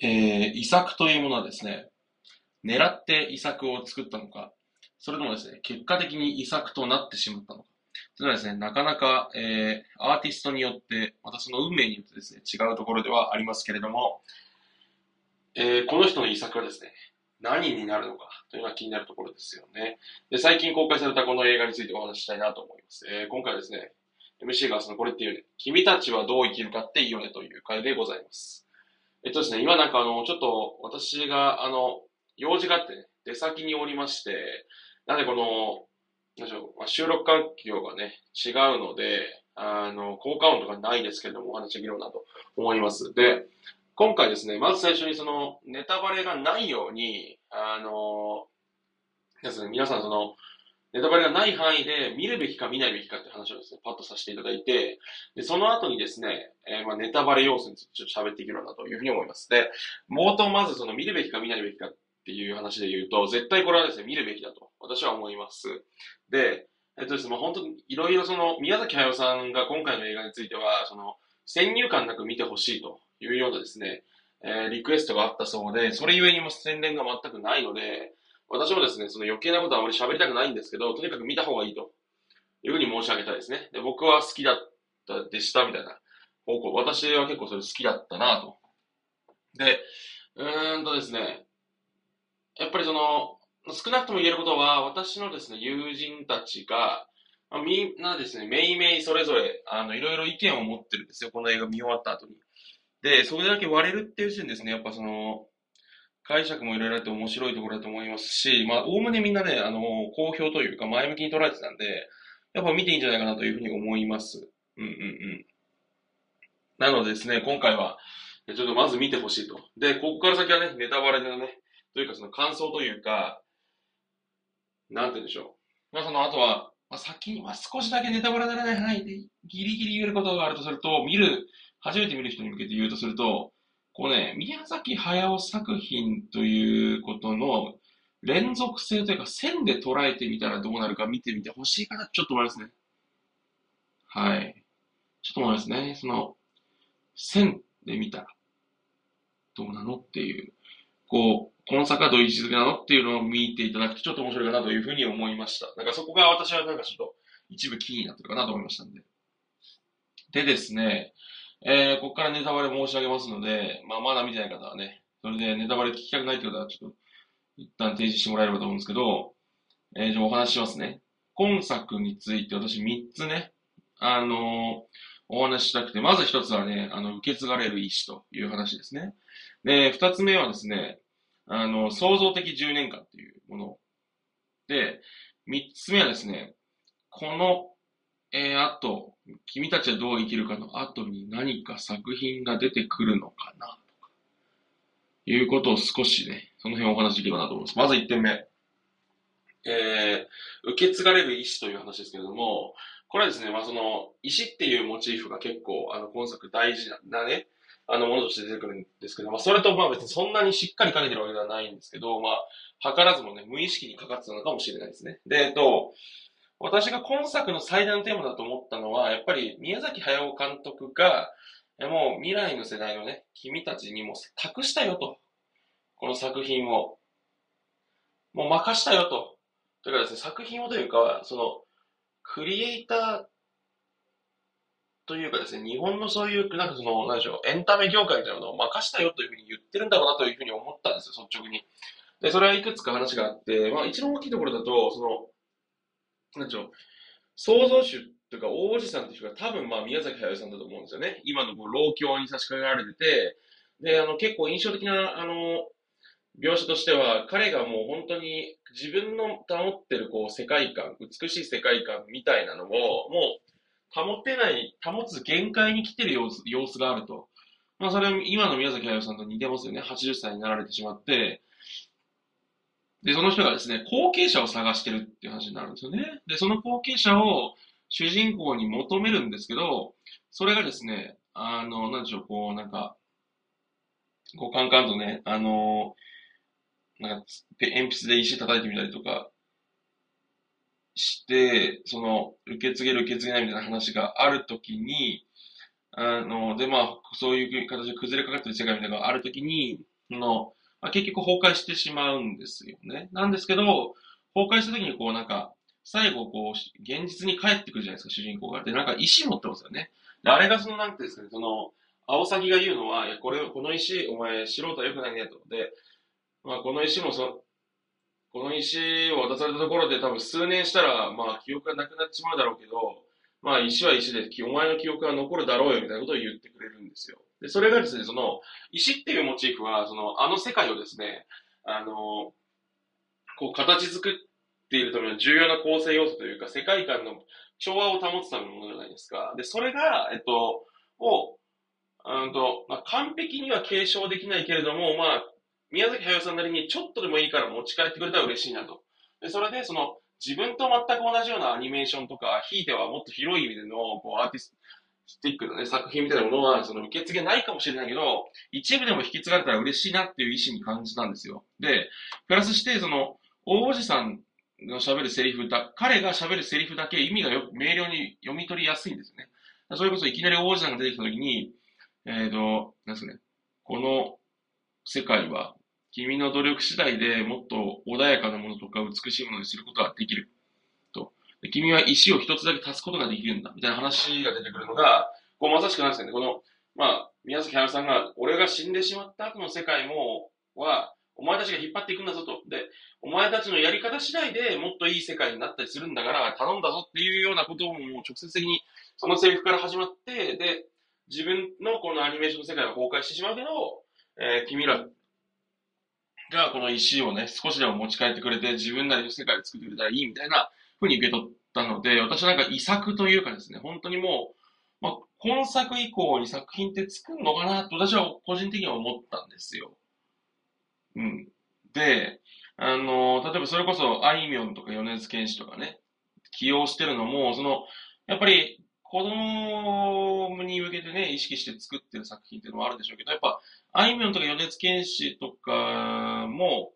えー、遺作というものはですね、狙って遺作を作ったのか、それともですね、結果的に遺作となってしまったのか。それはですね、なかなか、えー、アーティストによって、またその運命によってですね、違うところではありますけれども、えー、この人の遺作はですね、何になるのかというのは気になるところですよね。で、最近公開されたこの映画についてお話ししたいなと思います。えー、今回はですね、MC がそのこれっていうね、君たちはどう生きるかっていいよねという回でございます。えっとですね、今なんかあの、ちょっと私があの、用事があってね、出先におりまして、なんでこの、なんでしょう、まあ、収録環境がね、違うので、あの、効果音とかないですけれども、お話できるなと思います。で、今回ですね、まず最初にその、ネタバレがないように、あの、ですね、皆さんその、ネタバレがない範囲で見るべきか見ないべきかって話をですね、パッとさせていただいて、で、その後にですね、えー、まあ、ネタバレ要素についてちょっと喋っていけるなというふうに思います。で、冒頭まずその見るべきか見ないべきかっていう話で言うと、絶対これはですね、見るべきだと私は思います。で、えっとですね、まあ、本当にいろいろその、宮崎駿さんが今回の映画については、その、先入観なく見てほしいというようなですね、えー、リクエストがあったそうで、それゆえにも宣伝が全くないので、私もですね、その余計なことはあまり喋りたくないんですけど、とにかく見た方がいいというふうに申し上げたいですね。で、僕は好きだったでしたみたいな方向。私は結構それ好きだったなと。で、うーんとですね、やっぱりその、少なくとも言えることは、私のですね、友人たちが、まあ、みんなですね、めいめいそれぞれ、あの、いろいろ意見を持ってるんですよ、この映画見終わった後に。で、それだけ割れるっていう時点ですね、やっぱその、解釈もいろいろあって面白いところだと思いますし、まあ、おおむねみんなね、あの、好評というか前向きに捉えてたんで、やっぱ見ていいんじゃないかなというふうに思います。うんうんうん。なのでですね、今回は、ちょっとまず見てほしいと。で、ここから先はね、ネタバレのね、というかその感想というか、なんて言うんでしょう。まあその、あとは、まあ、先に、まあ、少しだけネタバレならない範囲でギリギリ言えることがあるとすると、見る初めて見る人に向けて言うとすると、こうね、宮崎駿作品ということの連続性というか線で捉えてみたらどうなるか見てみてほしいかなちょっと思いますね。はい。ちょっと思いますね。その、線で見たらどうなのっていう、こう、この坂どういう位置づけなのっていうのを見ていただくとちょっと面白いかなというふうに思いました。なんかそこが私はなんかちょっと一部気になってるかなと思いましたんで。でですね、えー、ここからネタバレ申し上げますので、まあ、まだ見てない方はね、それでネタバレ聞きたくないって方は、ちょっと、一旦提示してもらえればと思うんですけど、えー、じゃあお話ししますね。今作について私3つね、あのー、お話ししたくて、まず1つはね、あの、受け継がれる意志という話ですね。で、2つ目はですね、あの、創造的10年間っていうもの。で、3つ目はですね、このえー、あと、君たちはどう生きるかの後に何か作品が出てくるのかな、とか、いうことを少しね、その辺お話しできればなと思います。まず1点目。えー、受け継がれる意志という話ですけれども、これはですね、まあその、石っていうモチーフが結構、あの、今作大事なね、あの、ものとして出てくるんですけど、まあそれとまあ別にそんなにしっかりかけてるわけではないんですけど、まあ、図らずもね、無意識にかかってたのかもしれないですね。で、えっと、私が今作の最大のテーマだと思ったのは、やっぱり宮崎駿監督が、もう未来の世代のね、君たちにも託したよと。この作品を。もう任したよと。というかですね、作品をというか、その、クリエイターというかですね、日本のそういう、なんかその、なんでしょう、エンタメ業界みたいなのを任したよというふうに言ってるんだろうなというふうに思ったんですよ、率直に。で、それはいくつか話があって、まあ一番大きいところだと、その、なんちょ、創造主というか王子さんっていう人が多分まあ宮崎駿さんだと思うんですよね。今のこう老境に差し掛けられてて、で、あの結構印象的な、あの、描写としては、彼がもう本当に自分の保ってるこう世界観、美しい世界観みたいなのを、もう保てない、保つ限界に来てる様子様子があると。まあそれは今の宮崎駿さんと似てますよね。80歳になられてしまって、で、その人がですね、後継者を探してるっていう話になるんですよね。で、その後継者を主人公に求めるんですけど、それがですね、あの、なんでしょう、こう、なんか、こう、カンカンとね、あの、なんか、鉛筆で石叩いてみたりとかして、その、受け継げる受け継げないみたいな話があるときに、あの、で、まあ、そういう形で崩れかかってる世界みたいなのがあるときに、その、まあ、結局崩壊してしまうんですよね。なんですけど、崩壊したときにこうなんか、最後こう、現実に帰ってくるじゃないですか、主人公が。で、なんか石持ってますよね。で、あれがその、なんていうんですかね、その、青崎が言うのは、いや、これ、この石、お前、素人は良くないね、と。で、まあ、この石もそ、この石を渡されたところで多分数年したら、まあ、記憶がなくなっちまうだろうけど、まあ、石は石で、お前の記憶が残るだろうよ、みたいなことを言ってくれるんですよ。で、それがですね、その、石っていうモチーフは、その、あの世界をですね、あの、こう、形作っているための重要な構成要素というか、世界観の調和を保つためのものじゃないですか。で、それが、えっと、を、うんと、まあ、完璧には継承できないけれども、まあ、宮崎駿さんなりにちょっとでもいいから持ち帰ってくれたら嬉しいなと。で、それで、その、自分と全く同じようなアニメーションとか、ひいてはもっと広い意味での、こう、アーティスティックなね、作品みたいなものは、その、受け継げないかもしれないけど、一部でも引き継がれたら嬉しいなっていう意思に感じたんですよ。で、プラスして、その、大叔父さんの喋るセリフだ、彼が喋るセリフだけ意味がよ明瞭に読み取りやすいんですよね。それこそいきなり王子さんが出てきたときに、えっ、ー、と、なんですね、この世界は君の努力次第でもっと穏やかなものとか美しいものにすることができる。と。で君は石を一つだけ足すことができるんだ。みたいな話が出てくるのが、こうまさしくなんですよね。この、まあ、宮崎駿さんが、俺が死んでしまった後の世界も、は、お前たちが引っ張っていくんだぞと。で、お前たちのやり方次第でもっといい世界になったりするんだから頼んだぞっていうようなことをもう直接的にそのセリフから始まって、で、自分のこのアニメーションの世界は崩壊してしまうけど、えー、君らがこの石をね、少しでも持ち帰ってくれて自分なりの世界を作ってくれたらいいみたいな風に受け取ったので、私はなんか遺作というかですね、本当にもう、まあ、今作以降に作品って作るのかなと私は個人的には思ったんですよ。うん。で、あの、例えばそれこそ、あいみょんとか米津玄師とかね、起用してるのも、その、やっぱり、子供に向けてね、意識して作ってる作品っていうのもあるでしょうけど、やっぱ、あいみょんとか米津玄師とかも、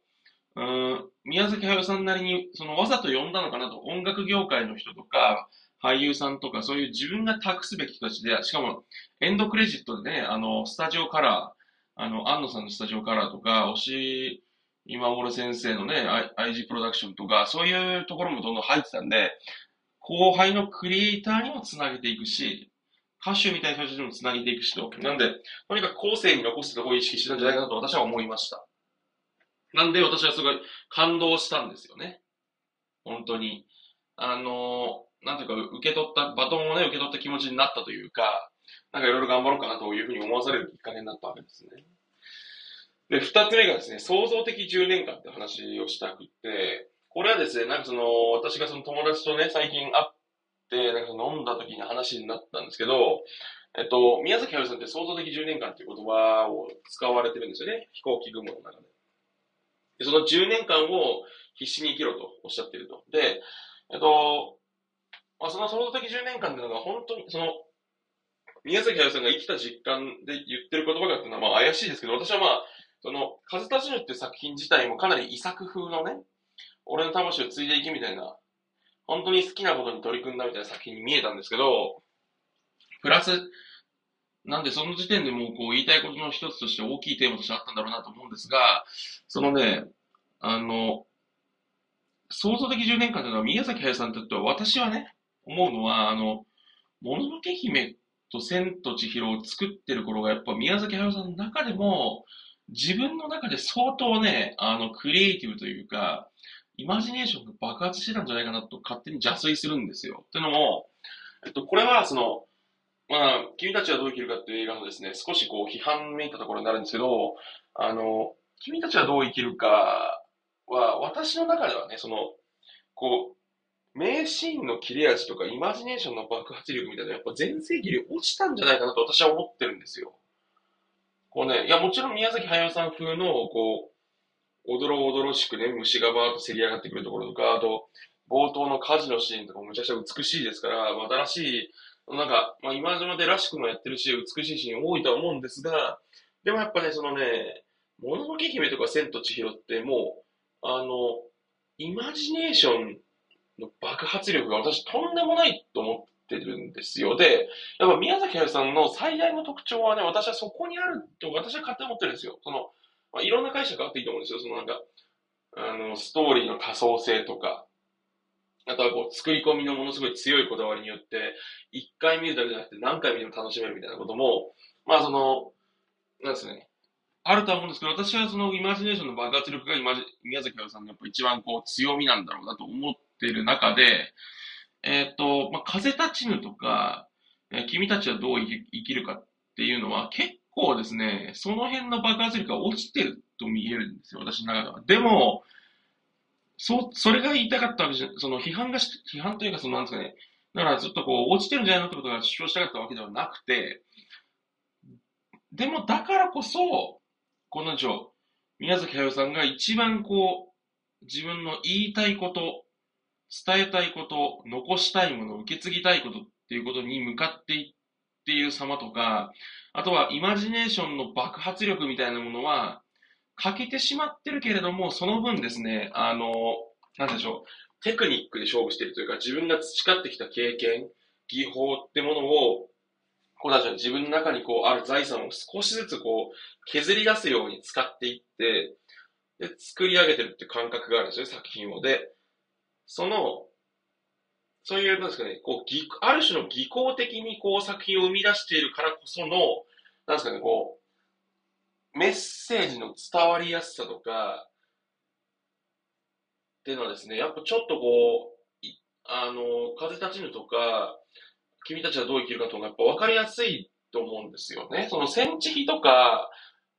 うん、宮崎駿さんなりに、そのわざと呼んだのかなと、音楽業界の人とか、俳優さんとか、そういう自分が託すべき人たちで、しかも、エンドクレジットでね、あの、スタジオカラー、あの、安野さんのスタジオカラーとか、押し、今頃先生のね、IG プロダクションとか、そういうところもどんどん入ってたんで、後輩のクリエイターにもつなげていくし、歌手みたいな人たちにもつなげていくしと。なんで、とにかく後世に残すとこを意識してたんじゃないかなと私は思いました。なんで私はすごい感動したんですよね。本当に。あのなんていうか、受け取った、バトンをね、受け取った気持ちになったというか、なんかいろいろ頑張ろうかなというふうに思わされるきっかけになったわけですね。で、二つ目がですね、創造的10年間って話をしたくって、ですね、なんかその、私がその友達とね、最近会って、なんか飲んだ時に話になったんですけど、えっと、宮崎駿さんって創造的10年間っていう言葉を使われてるんですよね。飛行機雲の中で。で、その10年間を必死に生きろとおっしゃってると。で、えっと、まあ、その創造的10年間っていうのが本当に、その、宮崎駿さんが生きた実感で言ってる言葉がっていうのはまあ怪しいですけど、私はまあ、その、風立ちぬっていう作品自体もかなり遺作風のね、俺の魂を継いでいきみたいな、本当に好きなことに取り組んだみたいな作品に見えたんですけど、プラス、なんでその時点でもうこう言いたいことの一つとして大きいテーマとしてあったんだろうなと思うんですが、そのね、あの、創造的10年間というのは宮崎駿さんにとっては私はね、思うのは、あの、もののけ姫と千と千尋を作ってる頃がやっぱ宮崎駿さんの中でも、自分の中で相当ね、あの、クリエイティブというか、イマジネーションが爆発してたんじゃないかなと勝手に邪推するんですよ。ってのも、えっと、これはその、まあ、君たちはどう生きるかっていう映画のですね、少しこう批判めいたところになるんですけど、あの、君たちはどう生きるかは、私の中ではね、その、こう、名シーンの切れ味とかイマジネーションの爆発力みたいなやっぱ全盛期で落ちたんじゃないかなと私は思ってるんですよ。こうね、いや、もちろん宮崎駿さん風の、こう、おどろおどろしくね、虫がバーッとせり上がってくるところとか、あと、冒頭の火事のシーンとかもむちゃくちゃ美しいですから、新しい、なんか、まあ、今までらしくもやってるし、美しいシーン多いとは思うんですが、でもやっぱね、そのね、もののけ姫とか千と千尋ってもう、あの、イマジネーションの爆発力が私とんでもないと思ってるんですよ。で、やっぱ宮崎駿さんの最大の特徴はね、私はそこにあると、私は勝手に思ってるんですよ。その、まあ、いろんな解釈があっていいと思うんですよ。そのなんか、あの、ストーリーの多層性とか、あとはこう、作り込みのものすごい強いこだわりによって、一回見るだけじゃなくて何回見ても楽しめるみたいなことも、まあその、なんですね、あると思うんですけど、私はそのイマジネーションの爆発力が宮崎駿さんのやっぱ一番こう強みなんだろうなと思ってる中で、えっ、ー、と、まあ、風立ちぬとか、えー、君たちはどう生きるかっていうのは結構ですね、その辺の爆発力が落ちてると見えるんですよ、私の中では。でも、そ、それが言いたかったわけじゃ、その批判がし、批判というかそのなんですかね、だからずっとこう落ちてるんじゃないのってことが主張したかったわけではなくて、でもだからこそ、この女、宮崎駿さんが一番こう、自分の言いたいこと、伝えたいこと、残したいもの、受け継ぎたいことっていうことに向かっていっている様とか、あとはイマジネーションの爆発力みたいなものは、欠けてしまってるけれども、その分ですね、あの、なんでしょう、テクニックで勝負してるというか、自分が培ってきた経験、技法ってものを、こうなんで自分の中にこうある財産を少しずつこう削り出すように使っていって、で、作り上げてるって感覚があるんですよ、作品を。で、その、そういう、なんですかね、こう、ある種の技巧的にこう作品を生み出しているからこその、なんですかね、こう、メッセージの伝わりやすさとか、っていうのはですね、やっぱちょっとこう、あの、風立ちぬとか、君たちはどう生きるかとか、やっぱ分かりやすいと思うんですよね。その戦地比とか、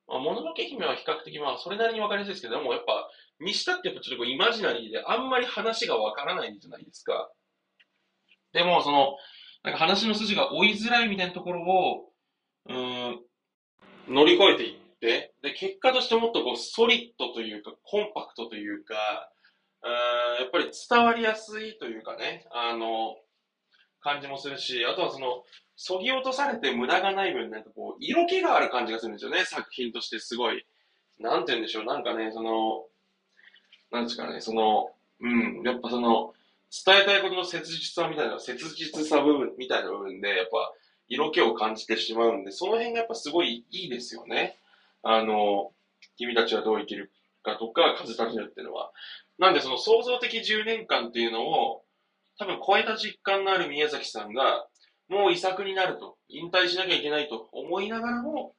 まあ、もののけ姫は比較的まあそれなりに分かりやすいですけど、でもやっぱ、にしたってやっぱちょっとこうイマジナリーであんまり話が分からないじゃないですか。でも、その、なんか話の筋が追いづらいみたいなところを、うん、乗り越えていって、で、結果としてもっとこう、ソリッドというか、コンパクトというか、うんやっぱり伝わりやすいというかね、あの、感じもするし、あとはその、そぎ落とされて無駄がない分、なんかこう、色気がある感じがするんですよね、作品としてすごい。なんて言うんでしょう、なんかね、その、なんですかね、その、うん、やっぱその、伝えたいことの切実さみたいな、切実さ部分みたいな部分で、やっぱ、色気を感じてしまうんで、その辺がやっぱすごいいいですよね。あの、君たちはどう生きるかとか、風立ちぬっていうのは。なんでその創造的10年間っていうのを、多分超えた実感のある宮崎さんが、もう遺作になると、引退しなきゃいけないと思いながらも、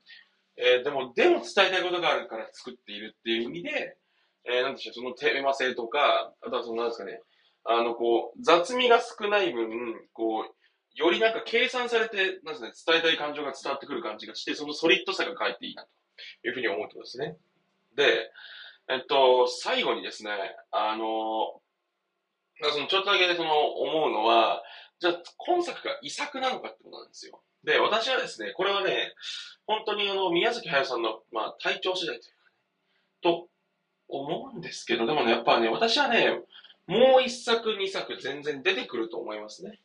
えー、でも、でも伝えたいことがあるから作っているっていう意味で、えー、なんでしょう、そのテーマ性とか、あとはその、なんですかね、あの、こう、雑味が少ない分、こう、よりなんか計算されて、なんですね、伝えたい感情が伝わってくる感じがして、そのソリッドさが返っていいな、というふうに思ってますね。で、えっと、最後にですね、あの、そのちょっとだけその思うのは、じゃあ今作が遺作なのかってことなんですよ。で、私はですね、これはね、本当にあの、宮崎駿さんの、まあ、体調次第というか、ね、と思うんですけど、でもね、やっぱね、私はね、もう一作、二作全然出てくると思いますね。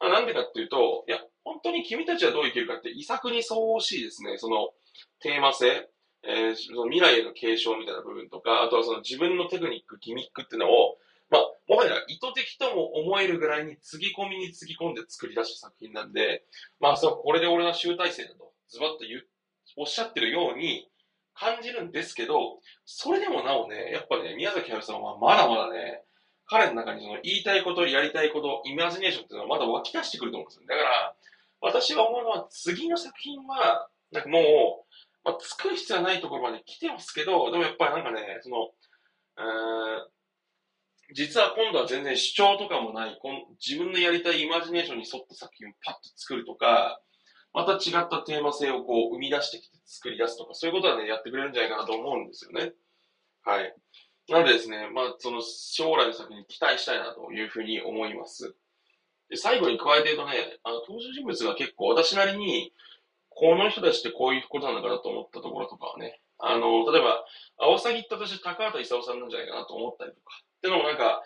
まあ、なんでかっていうと、いや、本当に君たちはどう生きるかって遺作に相応しいですね。そのテーマ性、えー、その未来への継承みたいな部分とか、あとはその自分のテクニック、ギミックっていうのを、まあ、もはや意図的とも思えるぐらいにつぎ込みにつぎ込んで作り出した作品なんで、まあ、そう、これで俺の集大成だと、ズバッと言う、おっしゃってるように感じるんですけど、それでもなおね、やっぱね、宮崎駿さんはまだまだね、彼の中にその言いたいこと、やりたいこと、イマジネーションっていうのはまだ湧き出してくると思うんですよ。だから、私が思うのは次の作品は、なんかもう、まあ、作る必要はないところまで来てますけど、でもやっぱりなんかね、その、実は今度は全然主張とかもない、この自分のやりたいイマジネーションに沿った作品をパッと作るとか、また違ったテーマ性をこう生み出してきて作り出すとか、そういうことはね、やってくれるんじゃないかなと思うんですよね。はい。なのでですね、まあ、その将来の作品に期待したいなというふうに思います。で最後に加えて言うとね、あの、登場人物が結構私なりに、この人たちってこういうことなのかなと思ったところとかはね、あの、例えば、アオサギって私高畑勲さんなんじゃないかなと思ったりとか、っていうのもなんか、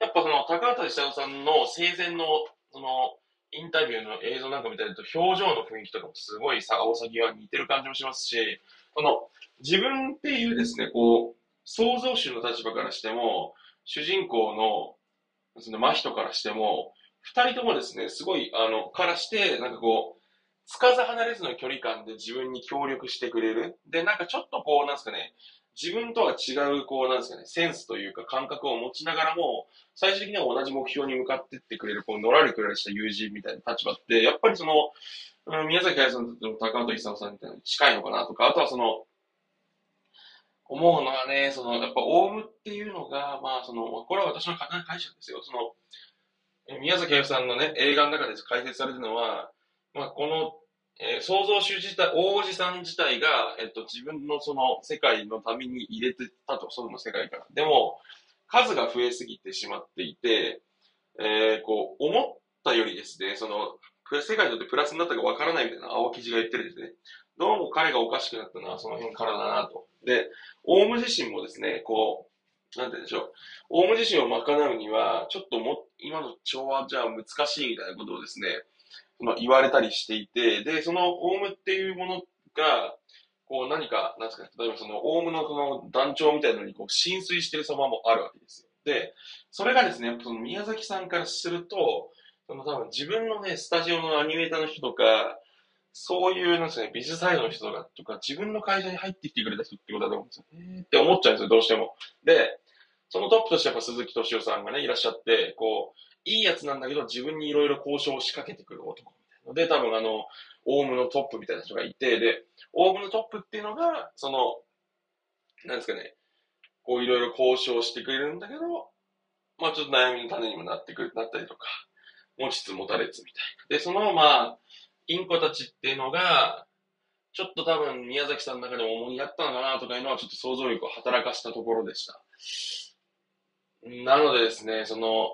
やっぱその高畑勲さんの生前の、その、インタビューの映像なんか見たりと表情の雰囲気とかもすごいさ、アオサギは似てる感じもしますし、その、自分っていうですね、こう、創造主の立場からしても、主人公の、その真人からしても、二人ともですね、すごい、あの、からして、なんかこう、つかず離れずの距離感で自分に協力してくれる。で、なんかちょっとこう、なんですかね、自分とは違う、こう、なんですかね、センスというか感覚を持ちながらも、最終的には同じ目標に向かってってくれる、こう、のらりくらりした友人みたいな立場って、やっぱりその、うん、宮崎駿さんと高本勲さんみたいな近いのかなとか、あとはその、思うのはね、その、やっぱ、オウムっていうのが、まあ、その、これは私の勝手な解釈ですよ。その、宮崎駿さんのね、映画の中で解説されるのは、まあ、このえー、創造主自体、大おじさん自体が、えっと、自分のその世界のために入れてたと、その世界から。でも、数が増えすぎてしまっていて、えー、こう、思ったよりですね、その、世界にとってプラスになったかわからないみたいな青記事が言ってるんですね。どうも彼がおかしくなったのはその辺からだなと。で、オウム自身もですね、こう、なんて言うんでしょう。オウム自身を賄うには、ちょっとも、今の調和じゃ難しいみたいなことをですね、まあ、言われたりしていて、で、そのオウムっていうものが、こう何か、なんですか、例えばそのオウムのその団長みたいなのにこう浸水してる様もあるわけですよ。で、それがですね、その宮崎さんからすると、その多分自分のね、スタジオのアニメーターの人とか、そういう、なんですかね、ビジサイドの人とか、とか自分の会社に入ってきてくれた人ってことだと思うんですよ。えー、って思っちゃうんですよ、どうしても。で、そのトップとしてやっぱ鈴木敏夫さんがね、いらっしゃって、こう、いいやつなんだけど、自分にいろいろ交渉を仕掛けてくる男みたいなで、多分あの、オウムのトップみたいな人がいて、で、オウムのトップっていうのが、その、なんですかね、こういろいろ交渉してくれるんだけど、まあちょっと悩みの種にもなってくる、なったりとか、持ちつ持たれつみたいな。で、その、まあ、インコたちっていうのが、ちょっと多分宮崎さんの中でも重荷だったのかなとかいうのはちょっと想像力を働かしたところでした。なのでですね、その、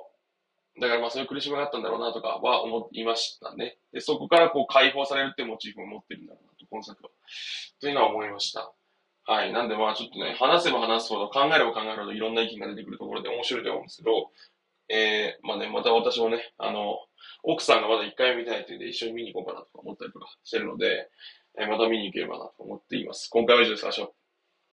だからまあそういう苦しみがあったんだろうなとかは思いましたね。で、そこからこう解放されるっていうモチーフを持ってるんだろうなと、今作は。というのは思いました。はい。なんでまあちょっとね、話せば話すほど、考えれば考えるほどいろんな意見が出てくるところで面白いと思うんですけど、えー、まあね、また私もね、あの、奥さんがまだ一回見たいというんで一緒に見に行こうかなとか思ったりとかしてるので、えー、また見に行ければなと思っています。今回は以上です。あしょ。